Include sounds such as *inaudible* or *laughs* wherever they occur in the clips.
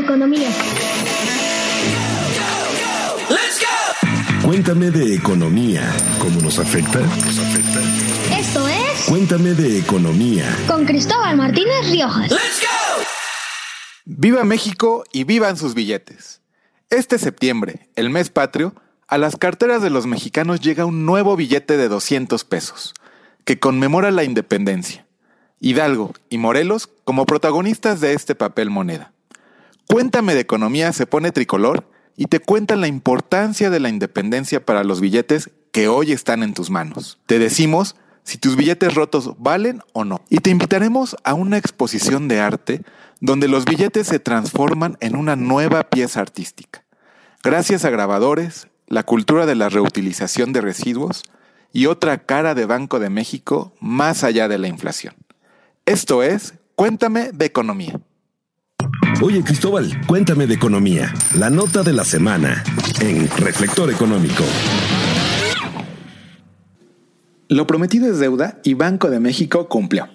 economía. Cuéntame de economía. ¿Cómo nos afecta? Esto es Cuéntame de economía. con Cristóbal Martínez Riojas. Viva México y vivan sus billetes. Este septiembre, el mes patrio, a las carteras de los mexicanos llega un nuevo billete de 200 pesos, que conmemora la independencia. Hidalgo y Morelos como protagonistas de este papel moneda. Cuéntame de economía se pone tricolor y te cuentan la importancia de la independencia para los billetes que hoy están en tus manos. Te decimos si tus billetes rotos valen o no. Y te invitaremos a una exposición de arte donde los billetes se transforman en una nueva pieza artística. Gracias a grabadores, la cultura de la reutilización de residuos y otra cara de Banco de México más allá de la inflación. Esto es Cuéntame de Economía. Oye, Cristóbal, cuéntame de economía. La nota de la semana en Reflector Económico. Lo prometido es deuda y Banco de México cumplió.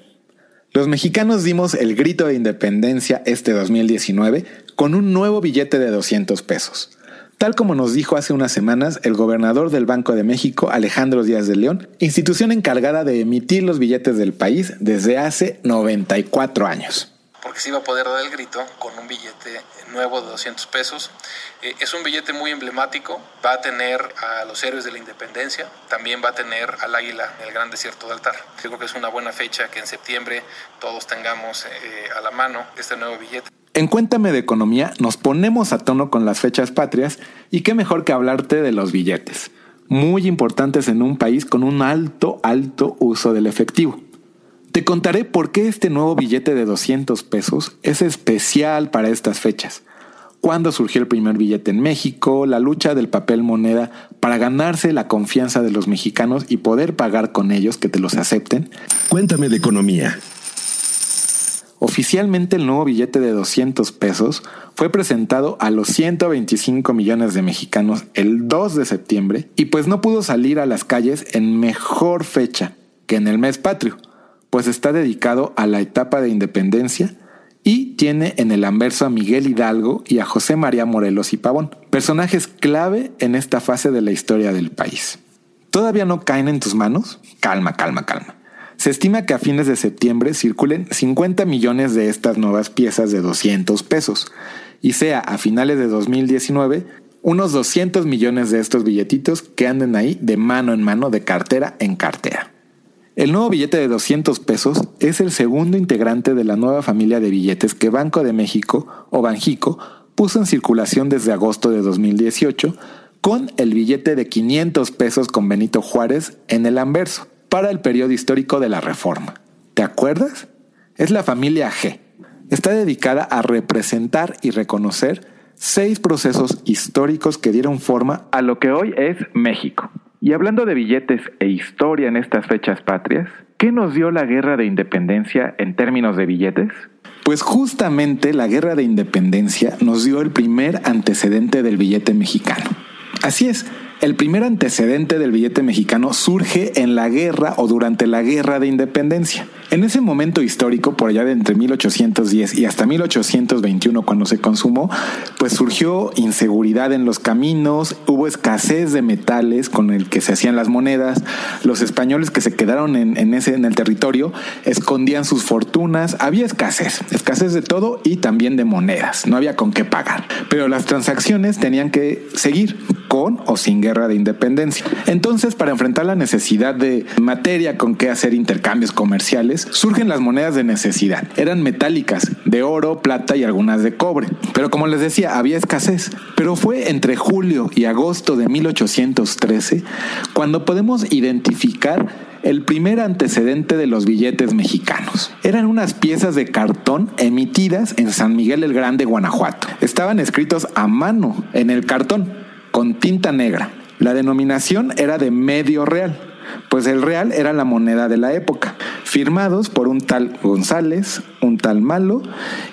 Los mexicanos dimos el grito de independencia este 2019 con un nuevo billete de 200 pesos. Tal como nos dijo hace unas semanas el gobernador del Banco de México, Alejandro Díaz de León, institución encargada de emitir los billetes del país desde hace 94 años. Porque se iba a poder dar el grito con un billete nuevo de 200 pesos. Eh, es un billete muy emblemático, va a tener a los héroes de la independencia, también va a tener al águila en el gran desierto de altar. Creo que es una buena fecha que en septiembre todos tengamos eh, a la mano este nuevo billete. En Cuéntame de Economía nos ponemos a tono con las fechas patrias y qué mejor que hablarte de los billetes, muy importantes en un país con un alto, alto uso del efectivo. Te contaré por qué este nuevo billete de 200 pesos es especial para estas fechas. Cuándo surgió el primer billete en México, la lucha del papel moneda para ganarse la confianza de los mexicanos y poder pagar con ellos que te los acepten. Cuéntame de economía. Oficialmente el nuevo billete de 200 pesos fue presentado a los 125 millones de mexicanos el 2 de septiembre y pues no pudo salir a las calles en mejor fecha que en el mes patrio, pues está dedicado a la etapa de independencia y tiene en el anverso a Miguel Hidalgo y a José María Morelos y Pavón, personajes clave en esta fase de la historia del país. ¿Todavía no caen en tus manos? Calma, calma, calma. Se estima que a fines de septiembre circulen 50 millones de estas nuevas piezas de 200 pesos y sea a finales de 2019 unos 200 millones de estos billetitos que anden ahí de mano en mano, de cartera en cartera. El nuevo billete de 200 pesos es el segundo integrante de la nueva familia de billetes que Banco de México o Banjico puso en circulación desde agosto de 2018 con el billete de 500 pesos con Benito Juárez en el anverso para el periodo histórico de la Reforma. ¿Te acuerdas? Es la familia G. Está dedicada a representar y reconocer seis procesos históricos que dieron forma a lo que hoy es México. Y hablando de billetes e historia en estas fechas patrias, ¿qué nos dio la guerra de independencia en términos de billetes? Pues justamente la guerra de independencia nos dio el primer antecedente del billete mexicano. Así es, el primer antecedente del billete mexicano surge en la guerra o durante la guerra de independencia. En ese momento histórico, por allá de entre 1810 y hasta 1821, cuando se consumó, pues surgió inseguridad en los caminos, hubo escasez de metales con el que se hacían las monedas, los españoles que se quedaron en, ese, en el territorio escondían sus fortunas, había escasez, escasez de todo y también de monedas, no había con qué pagar. Pero las transacciones tenían que seguir con o sin guerra de independencia. Entonces, para enfrentar la necesidad de materia con que hacer intercambios comerciales, surgen las monedas de necesidad. Eran metálicas, de oro, plata y algunas de cobre. Pero como les decía, había escasez. Pero fue entre julio y agosto de 1813 cuando podemos identificar el primer antecedente de los billetes mexicanos. Eran unas piezas de cartón emitidas en San Miguel el Grande, Guanajuato. Estaban escritos a mano en el cartón con tinta negra. La denominación era de medio real, pues el real era la moneda de la época, firmados por un tal González, un tal Malo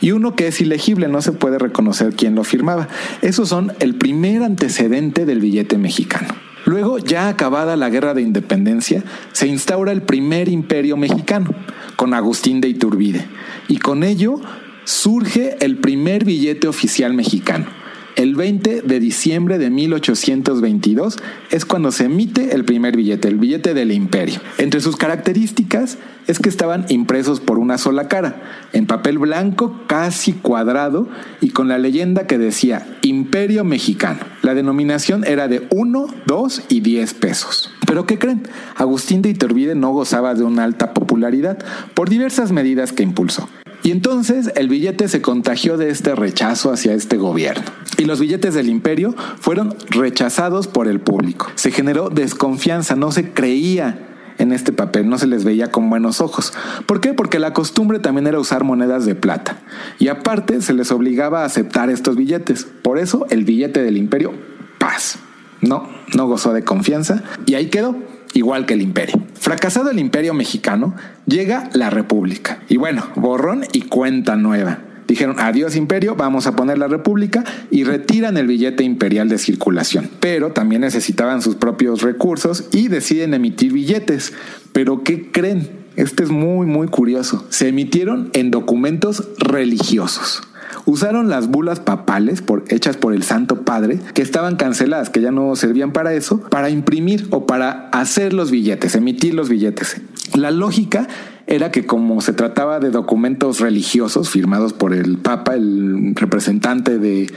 y uno que es ilegible, no se puede reconocer quién lo firmaba. Esos son el primer antecedente del billete mexicano. Luego, ya acabada la guerra de independencia, se instaura el primer imperio mexicano, con Agustín de Iturbide, y con ello surge el primer billete oficial mexicano. El 20 de diciembre de 1822 es cuando se emite el primer billete, el billete del imperio. Entre sus características es que estaban impresos por una sola cara, en papel blanco casi cuadrado y con la leyenda que decía Imperio Mexicano. La denominación era de 1, 2 y 10 pesos. Pero ¿qué creen? Agustín de Iturbide no gozaba de una alta popularidad por diversas medidas que impulsó. Y entonces el billete se contagió de este rechazo hacia este gobierno. Y los billetes del imperio fueron rechazados por el público. Se generó desconfianza, no se creía en este papel, no se les veía con buenos ojos. ¿Por qué? Porque la costumbre también era usar monedas de plata. Y aparte se les obligaba a aceptar estos billetes. Por eso el billete del imperio, paz. No, no gozó de confianza y ahí quedó igual que el imperio. Fracasado el imperio mexicano, llega la república. Y bueno, borrón y cuenta nueva. Dijeron, adiós imperio, vamos a poner la república y retiran el billete imperial de circulación. Pero también necesitaban sus propios recursos y deciden emitir billetes. Pero ¿qué creen? Este es muy, muy curioso. Se emitieron en documentos religiosos usaron las bulas papales hechas por el Santo Padre, que estaban canceladas, que ya no servían para eso, para imprimir o para hacer los billetes, emitir los billetes. La lógica era que como se trataba de documentos religiosos firmados por el Papa, el representante de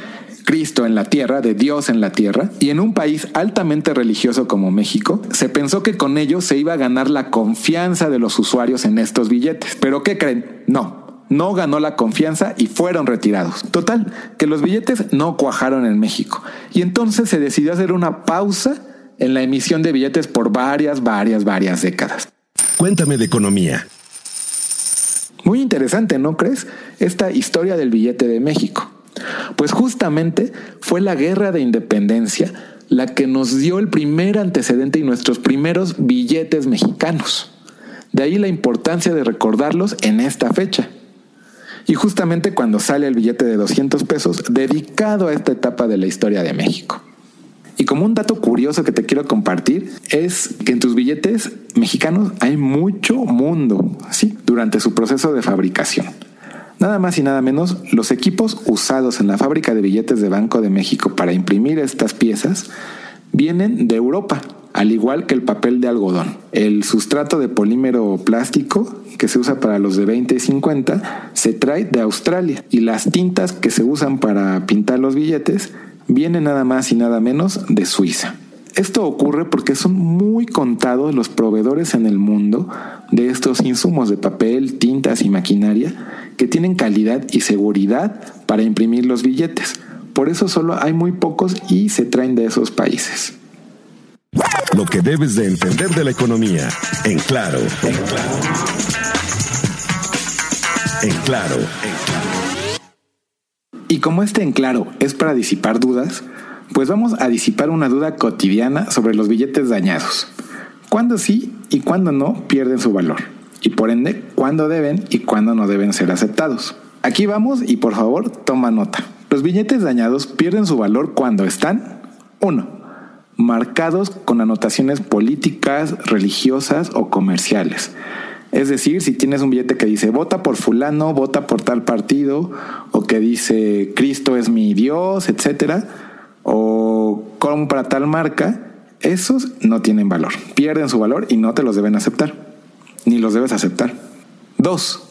Cristo en la tierra, de Dios en la tierra, y en un país altamente religioso como México, se pensó que con ello se iba a ganar la confianza de los usuarios en estos billetes. Pero ¿qué creen? No, no ganó la confianza y fueron retirados. Total, que los billetes no cuajaron en México. Y entonces se decidió hacer una pausa en la emisión de billetes por varias, varias, varias décadas. Cuéntame de economía. Muy interesante, ¿no crees? Esta historia del billete de México. Pues justamente fue la guerra de independencia la que nos dio el primer antecedente y nuestros primeros billetes mexicanos. De ahí la importancia de recordarlos en esta fecha. Y justamente cuando sale el billete de 200 pesos dedicado a esta etapa de la historia de México. Y como un dato curioso que te quiero compartir es que en tus billetes mexicanos hay mucho mundo, ¿sí? Durante su proceso de fabricación. Nada más y nada menos, los equipos usados en la fábrica de billetes de Banco de México para imprimir estas piezas vienen de Europa, al igual que el papel de algodón. El sustrato de polímero plástico que se usa para los de 20 y 50 se trae de Australia y las tintas que se usan para pintar los billetes vienen nada más y nada menos de Suiza. Esto ocurre porque son muy contados los proveedores en el mundo de estos insumos de papel, tintas y maquinaria que tienen calidad y seguridad para imprimir los billetes. Por eso solo hay muy pocos y se traen de esos países. Lo que debes de entender de la economía, en claro, en claro. En claro. Y como este en claro es para disipar dudas, pues vamos a disipar una duda cotidiana sobre los billetes dañados. ¿Cuándo sí y cuándo no pierden su valor? Y por ende, ¿cuándo deben y cuándo no deben ser aceptados? Aquí vamos y por favor toma nota. Los billetes dañados pierden su valor cuando están 1 marcados con anotaciones políticas, religiosas o comerciales. Es decir, si tienes un billete que dice vota por fulano, vota por tal partido, o que dice Cristo es mi Dios, etcétera, o compra tal marca, esos no tienen valor. Pierden su valor y no te los deben aceptar. Ni los debes aceptar. Dos,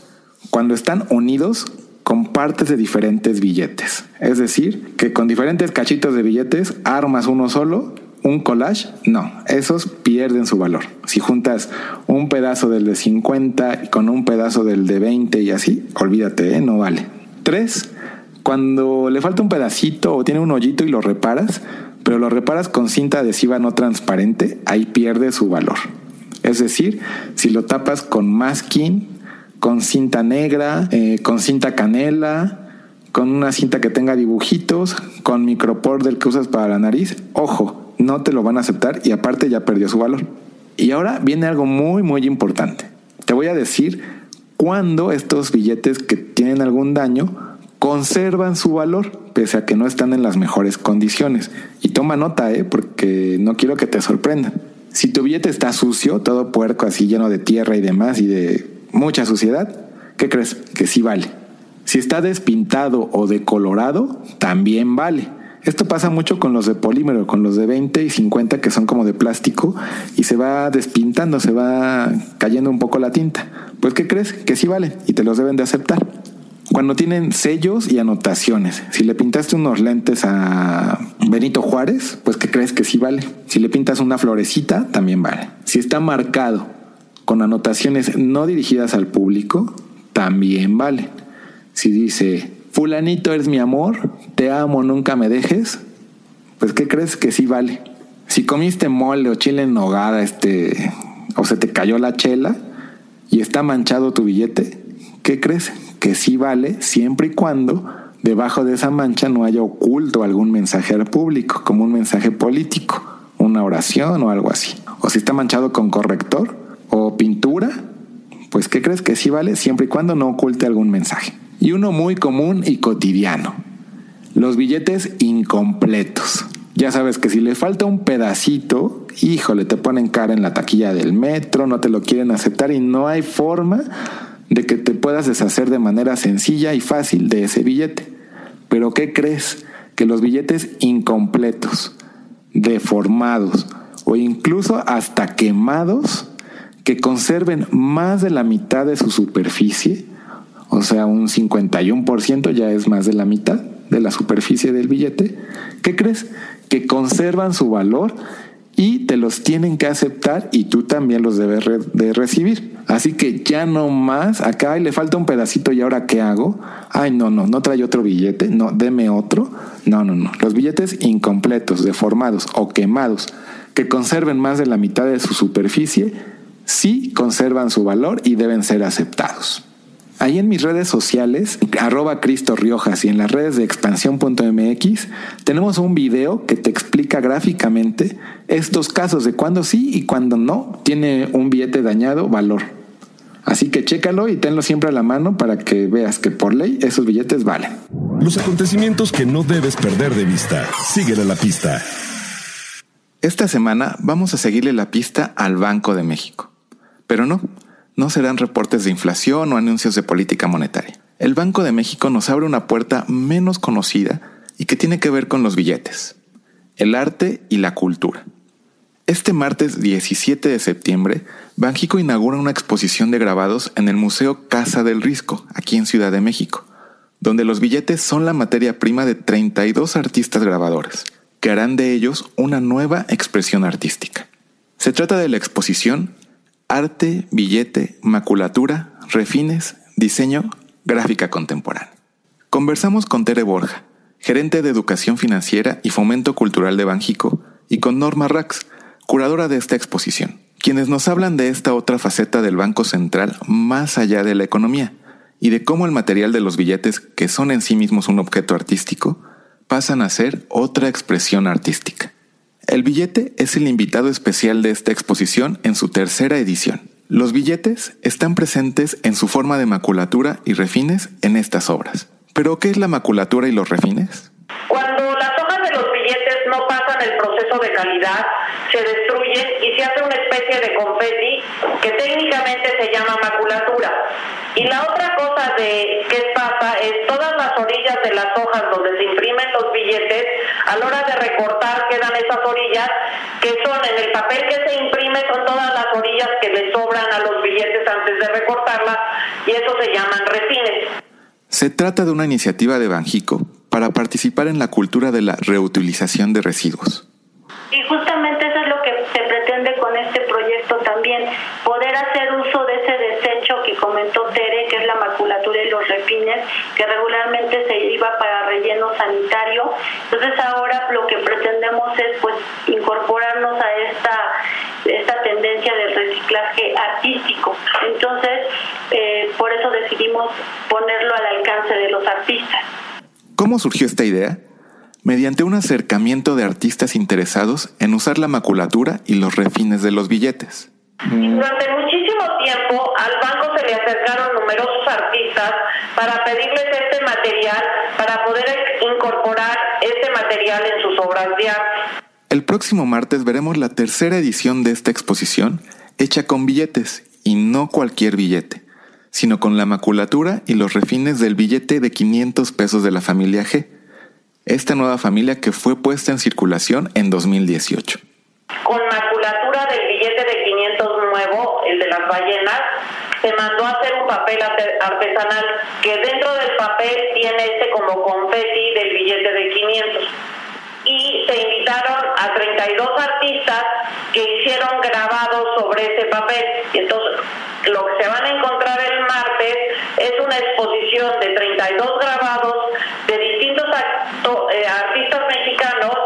cuando están unidos con partes de diferentes billetes. Es decir, que con diferentes cachitos de billetes armas uno solo un collage, no, esos pierden su valor. Si juntas un pedazo del de 50 con un pedazo del de 20 y así, olvídate, ¿eh? no vale. Tres, cuando le falta un pedacito o tiene un hoyito y lo reparas, pero lo reparas con cinta adhesiva no transparente, ahí pierde su valor. Es decir, si lo tapas con masking, con cinta negra, eh, con cinta canela, con una cinta que tenga dibujitos, con micropor del que usas para la nariz, ojo, no te lo van a aceptar y aparte ya perdió su valor. Y ahora viene algo muy, muy importante. Te voy a decir cuándo estos billetes que tienen algún daño conservan su valor, pese a que no están en las mejores condiciones. Y toma nota, ¿eh? porque no quiero que te sorprendan. Si tu billete está sucio, todo puerco, así lleno de tierra y demás y de mucha suciedad, ¿qué crees? Que sí vale. Si está despintado o decolorado, también vale. Esto pasa mucho con los de polímero, con los de 20 y 50 que son como de plástico y se va despintando, se va cayendo un poco la tinta. Pues ¿qué crees? Que sí vale y te los deben de aceptar. Cuando tienen sellos y anotaciones, si le pintaste unos lentes a Benito Juárez, pues ¿qué crees que sí vale? Si le pintas una florecita, también vale. Si está marcado con anotaciones no dirigidas al público, también vale. Si dice fulanito eres mi amor, te amo, nunca me dejes, pues ¿qué crees que sí vale? Si comiste mole o chile en nogada, este, o se te cayó la chela y está manchado tu billete, ¿qué crees? Que sí vale siempre y cuando debajo de esa mancha no haya oculto algún mensaje al público, como un mensaje político, una oración o algo así. O si está manchado con corrector o pintura, pues ¿qué crees que sí vale siempre y cuando no oculte algún mensaje? Y uno muy común y cotidiano. Los billetes incompletos. Ya sabes que si le falta un pedacito, híjole, te ponen cara en la taquilla del metro, no te lo quieren aceptar y no hay forma de que te puedas deshacer de manera sencilla y fácil de ese billete. Pero ¿qué crees? Que los billetes incompletos, deformados o incluso hasta quemados, que conserven más de la mitad de su superficie, o sea, un 51% ya es más de la mitad de la superficie del billete, ¿qué crees? Que conservan su valor y te los tienen que aceptar y tú también los debes de recibir. Así que ya no más, acá le falta un pedacito y ahora qué hago? Ay, no, no, no trae otro billete, no, deme otro. No, no, no. Los billetes incompletos, deformados o quemados que conserven más de la mitad de su superficie, sí conservan su valor y deben ser aceptados. Ahí en mis redes sociales, arroba Cristo Riojas y en las redes de expansión.mx, tenemos un video que te explica gráficamente estos casos de cuando sí y cuando no tiene un billete dañado valor. Así que chécalo y tenlo siempre a la mano para que veas que por ley esos billetes valen. Los acontecimientos que no debes perder de vista. Síguele la pista. Esta semana vamos a seguirle la pista al Banco de México. Pero no, no serán reportes de inflación o anuncios de política monetaria. El Banco de México nos abre una puerta menos conocida y que tiene que ver con los billetes, el arte y la cultura. Este martes 17 de septiembre, Banjico inaugura una exposición de grabados en el Museo Casa del Risco, aquí en Ciudad de México, donde los billetes son la materia prima de 32 artistas grabadores, que harán de ellos una nueva expresión artística. Se trata de la exposición arte, billete, maculatura, refines, diseño, gráfica contemporánea. Conversamos con Tere Borja, gerente de Educación Financiera y Fomento Cultural de Banjico, y con Norma Rax, curadora de esta exposición, quienes nos hablan de esta otra faceta del Banco Central más allá de la economía y de cómo el material de los billetes, que son en sí mismos un objeto artístico, pasan a ser otra expresión artística. El billete es el invitado especial de esta exposición en su tercera edición. Los billetes están presentes en su forma de maculatura y refines en estas obras. ¿Pero qué es la maculatura y los refines? Cuando las hojas de los billetes no pasan el proceso de calidad, se y se hace una especie de confeti que técnicamente se llama maculatura. Y la otra cosa de qué pasa es todas las orillas de las hojas donde se imprimen los billetes, a la hora de recortar quedan esas orillas que son en el papel que se imprime, son todas las orillas que le sobran a los billetes antes de recortarlas y eso se llaman resines. Se trata de una iniciativa de Banjico para participar en la cultura de la reutilización de residuos. Y justamente eso es lo que se pretende con este proyecto también, poder hacer uso de ese desecho que comentó Tere, que es la maculatura y los refines, que regularmente se iba para relleno sanitario. Entonces ahora lo que pretendemos es pues incorporarnos a esta, esta tendencia del reciclaje artístico. Entonces, eh, por eso decidimos ponerlo al alcance de los artistas. ¿Cómo surgió esta idea? Mediante un acercamiento de artistas interesados en usar la maculatura y los refines de los billetes. Durante muchísimo tiempo al banco se le acercaron numerosos artistas para pedirles este material, para poder incorporar este material en sus obras de arte. El próximo martes veremos la tercera edición de esta exposición hecha con billetes y no cualquier billete, sino con la maculatura y los refines del billete de 500 pesos de la familia G, esta nueva familia que fue puesta en circulación en 2018. Con maculatura del billete de 500 nuevo, el de las ballenas, se mandó a hacer un papel artesanal que dentro del papel tiene este como confeti del billete de 500 y se invitaron a 32 artistas que hicieron grabados sobre ese papel. Y entonces, lo que se van a encontrar el martes es una exposición de 32 grabados de distintos eh, artistas mexicanos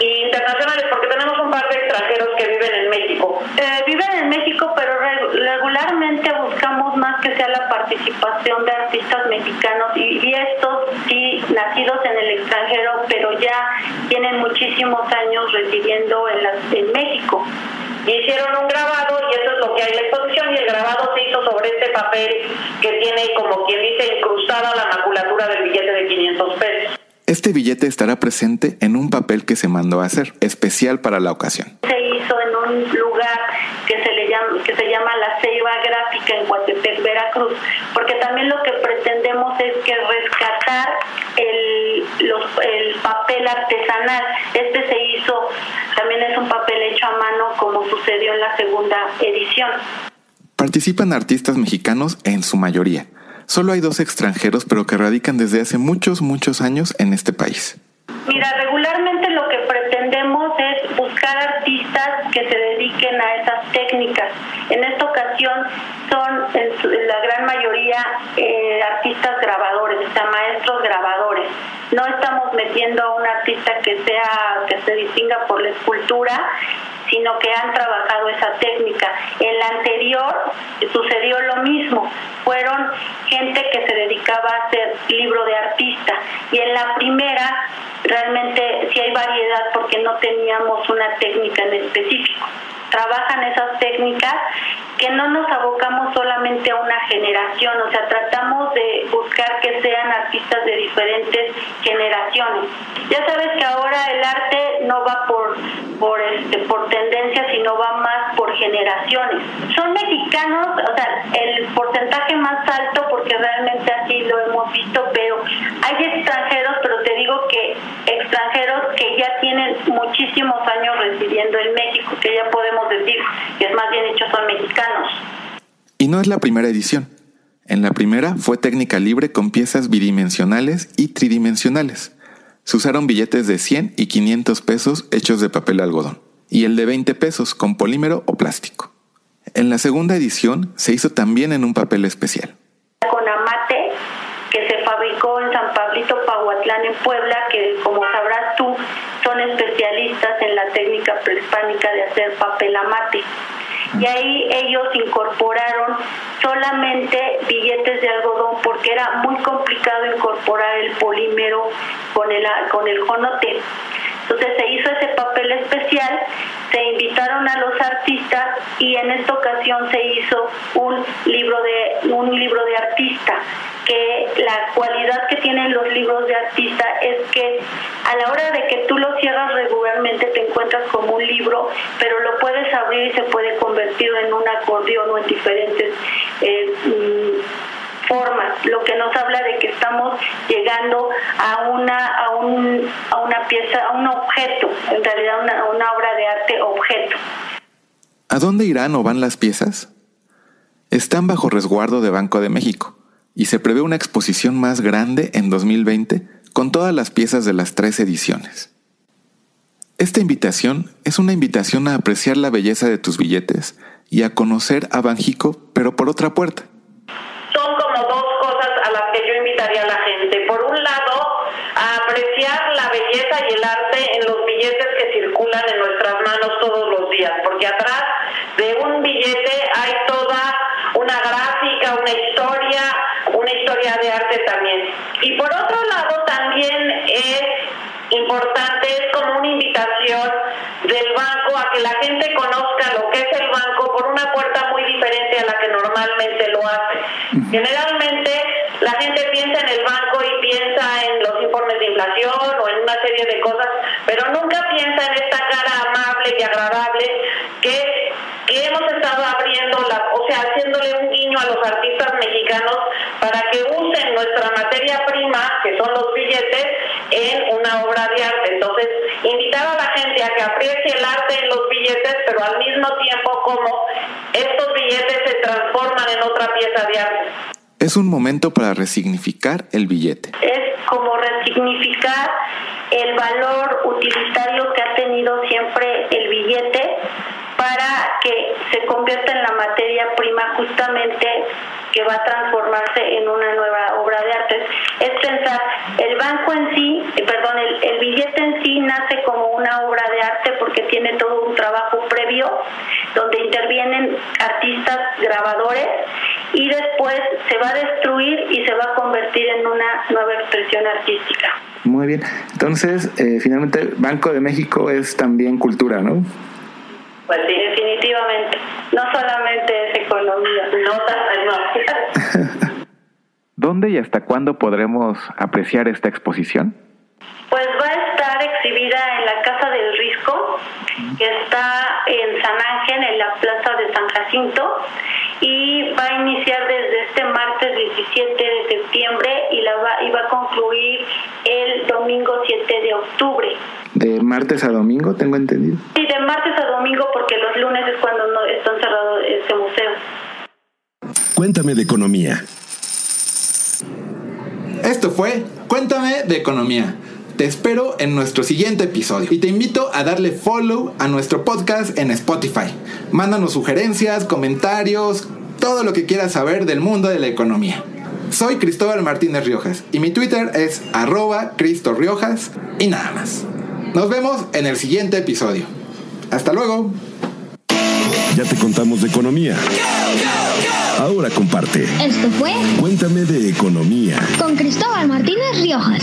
e internacionales, porque tenemos un par de extranjeros que viven en México. Eh, viven en México, pero regularmente buscamos más que sea la participación de artistas mexicanos y, y estos sí nacidos en el extranjero, pero ya tienen muchísimos años residiendo en, en México. Hicieron un grabado y eso es lo que hay en la exposición y el grabado se hizo sobre este papel que tiene como quien dice incrustada Este billete estará presente en un papel que se mandó a hacer, especial para la ocasión. Se hizo en un lugar que se le llama, que se llama la Ceiba Gráfica en Coatepec, Veracruz, porque también lo que pretendemos es que rescatar el, el papel artesanal. Este se hizo, también es un papel hecho a mano como sucedió en la segunda edición. Participan artistas mexicanos en su mayoría Solo hay dos extranjeros, pero que radican desde hace muchos, muchos años en este país. Mira, regularmente lo que pretendemos es buscar artistas que se dediquen a esas técnicas. En esta son en la gran mayoría eh, artistas grabadores, o sea, maestros grabadores. No estamos metiendo a un artista que sea que se distinga por la escultura, sino que han trabajado esa técnica. En la anterior sucedió lo mismo, fueron gente que se dedicaba a hacer libro de artista y en la primera realmente sí hay variedad porque no teníamos una técnica en específico trabajan esas técnicas que no nos abocamos solamente a una generación, o sea, tratamos de buscar que sean artistas de diferentes generaciones. Ya sabes que ahora el arte no va por por este por tendencia, sino va más por generaciones. Son mexicanos, o sea, el porcentaje más alto porque realmente así lo hemos visto, pero hay extranjeros, te digo que extranjeros que ya tienen muchísimos años residiendo en México, que ya podemos decir que es más bien hecho son mexicanos. Y no es la primera edición. En la primera fue técnica libre con piezas bidimensionales y tridimensionales. Se usaron billetes de 100 y 500 pesos hechos de papel algodón y el de 20 pesos con polímero o plástico. En la segunda edición se hizo también en un papel especial. Con amate que se fabricó Pablito Pahuatlán en Puebla, que como sabrás tú son especialistas en la técnica prehispánica de hacer papel amate y ahí ellos incorporaron solamente billetes de algodón porque era muy complicado incorporar el polímero con el, con el jonote. Entonces se hizo ese papel especial, se invitaron a los artistas y en esta ocasión se hizo un libro de un libro de artista que la cualidad que tienen los libros de artista es que a la hora de que tú lo cierras regularmente te encuentras como un libro, pero lo puedes abrir y se puede convertir en un acordeón o en diferentes eh, mm, formas, lo que nos habla de que estamos llegando a una a, un, a una pieza, a un objeto, en realidad una, una obra de arte objeto. ¿A dónde irán o van las piezas? Están bajo resguardo de Banco de México y se prevé una exposición más grande en 2020 con todas las piezas de las tres ediciones. Esta invitación es una invitación a apreciar la belleza de tus billetes y a conocer a Banjico, pero por otra puerta. Y por otro lado también es importante, es como una invitación del banco a que la gente conozca lo que es el banco por una puerta muy diferente a la que normalmente lo hace. Generalmente la gente piensa en el banco y piensa en los informes de inflación o en una serie de cosas, pero nunca piensa en esta cara amable y agradable que, que hemos estado abriendo, la, o sea, haciéndole un guiño a los artistas mexicanos para que usen nuestra materia prima, que son los billetes, en una obra de arte. Entonces, invitar a la gente a que aprecie el arte en los billetes, pero al mismo tiempo como estos billetes se transforman en otra pieza de arte. Es un momento para resignificar el billete. Es como resignificar el valor utilitario que ha tenido siempre el billete para que se convierta en la materia prima justamente que va a transformarse en una nueva obra de arte. Es pensar, el banco en sí, eh, perdón, el, el billete en sí nace como una obra de porque tiene todo un trabajo previo donde intervienen artistas grabadores y después se va a destruir y se va a convertir en una nueva expresión artística. Muy bien. Entonces, eh, finalmente, Banco de México es también cultura, ¿no? Pues sí, definitivamente. No solamente es economía, no no. *laughs* ¿Dónde y hasta cuándo podremos apreciar esta exposición? Pues va a estar exhibida en la Casa del Risco, que está en San Ángel, en la Plaza de San Jacinto, y va a iniciar desde este martes 17 de septiembre y, la va, y va a concluir el domingo 7 de octubre. ¿De martes a domingo, tengo entendido? Sí, de martes a domingo, porque los lunes es cuando no está cerrado este museo. Cuéntame de economía. Esto fue Cuéntame de Economía. Te espero en nuestro siguiente episodio y te invito a darle follow a nuestro podcast en Spotify. Mándanos sugerencias, comentarios, todo lo que quieras saber del mundo de la economía. Soy Cristóbal Martínez Riojas y mi Twitter es arroba Cristo Riojas y nada más. Nos vemos en el siguiente episodio. Hasta luego. Ya te contamos de economía. Ahora comparte. Esto fue Cuéntame de economía. con Cristóbal Martínez Riojas.